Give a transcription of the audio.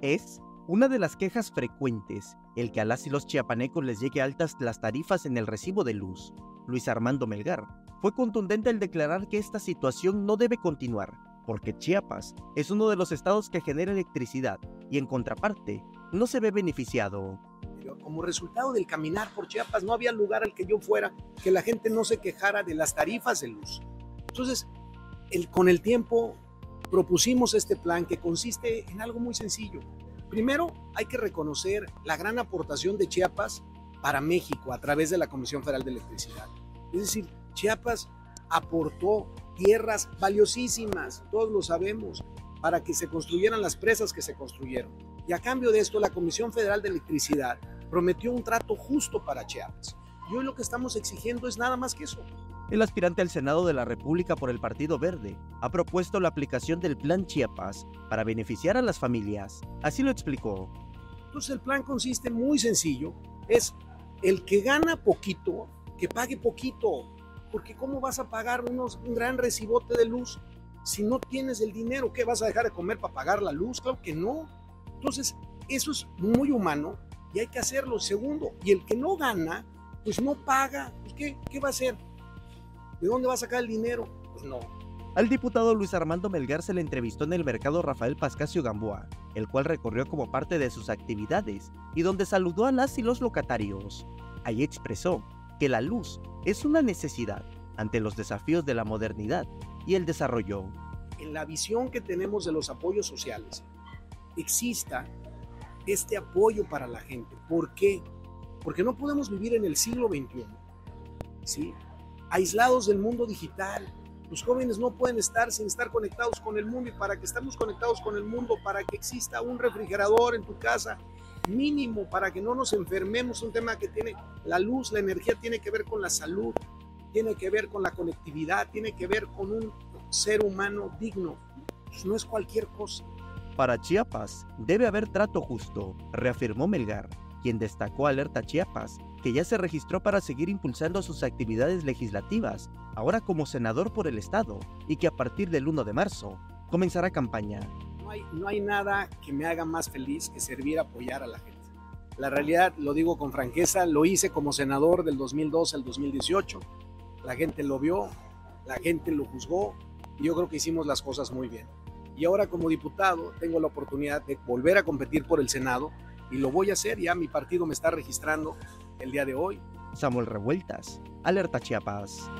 Es una de las quejas frecuentes, el que a las y los chiapanecos les llegue altas las tarifas en el recibo de luz. Luis Armando Melgar fue contundente al declarar que esta situación no debe continuar, porque Chiapas es uno de los estados que genera electricidad y en contraparte no se ve beneficiado. Como resultado del caminar por Chiapas no había lugar al que yo fuera que la gente no se quejara de las tarifas de luz. Entonces, el, con el tiempo propusimos este plan que consiste en algo muy sencillo. Primero, hay que reconocer la gran aportación de Chiapas para México a través de la Comisión Federal de Electricidad. Es decir, Chiapas aportó tierras valiosísimas, todos lo sabemos, para que se construyeran las presas que se construyeron. Y a cambio de esto, la Comisión Federal de Electricidad prometió un trato justo para Chiapas. Y hoy lo que estamos exigiendo es nada más que eso. El aspirante al Senado de la República por el Partido Verde ha propuesto la aplicación del Plan Chiapas para beneficiar a las familias. Así lo explicó. Entonces el plan consiste muy sencillo, es el que gana poquito, que pague poquito, porque ¿cómo vas a pagar unos, un gran recibote de luz si no tienes el dinero? ¿Qué vas a dejar de comer para pagar la luz? Claro que no. Entonces, eso es muy humano y hay que hacerlo. Segundo, y el que no gana, pues no paga. ¿qué, ¿Qué va a hacer? ¿De dónde va a sacar el dinero? Pues no. Al diputado Luis Armando Melgar se le entrevistó en el mercado Rafael Pascasio Gamboa, el cual recorrió como parte de sus actividades y donde saludó a las y los locatarios. Ahí expresó que la luz es una necesidad ante los desafíos de la modernidad y el desarrollo. En la visión que tenemos de los apoyos sociales, exista este apoyo para la gente. ¿Por qué? Porque no podemos vivir en el siglo XXI, ¿sí? Aislados del mundo digital. Los jóvenes no pueden estar sin estar conectados con el mundo y para que estemos conectados con el mundo, para que exista un refrigerador en tu casa mínimo, para que no nos enfermemos, un tema que tiene la luz, la energía tiene que ver con la salud, tiene que ver con la conectividad, tiene que ver con un ser humano digno. Pues no es cualquier cosa. Para Chiapas debe haber trato justo, reafirmó Melgar, quien destacó Alerta Chiapas, que ya se registró para seguir impulsando sus actividades legislativas, ahora como senador por el Estado, y que a partir del 1 de marzo comenzará campaña. No hay, no hay nada que me haga más feliz que servir apoyar a la gente. La realidad, lo digo con franqueza, lo hice como senador del 2012 al 2018. La gente lo vio, la gente lo juzgó y yo creo que hicimos las cosas muy bien y ahora como diputado tengo la oportunidad de volver a competir por el Senado y lo voy a hacer, ya mi partido me está registrando el día de hoy. Samuel Revueltas, Alerta Chiapas.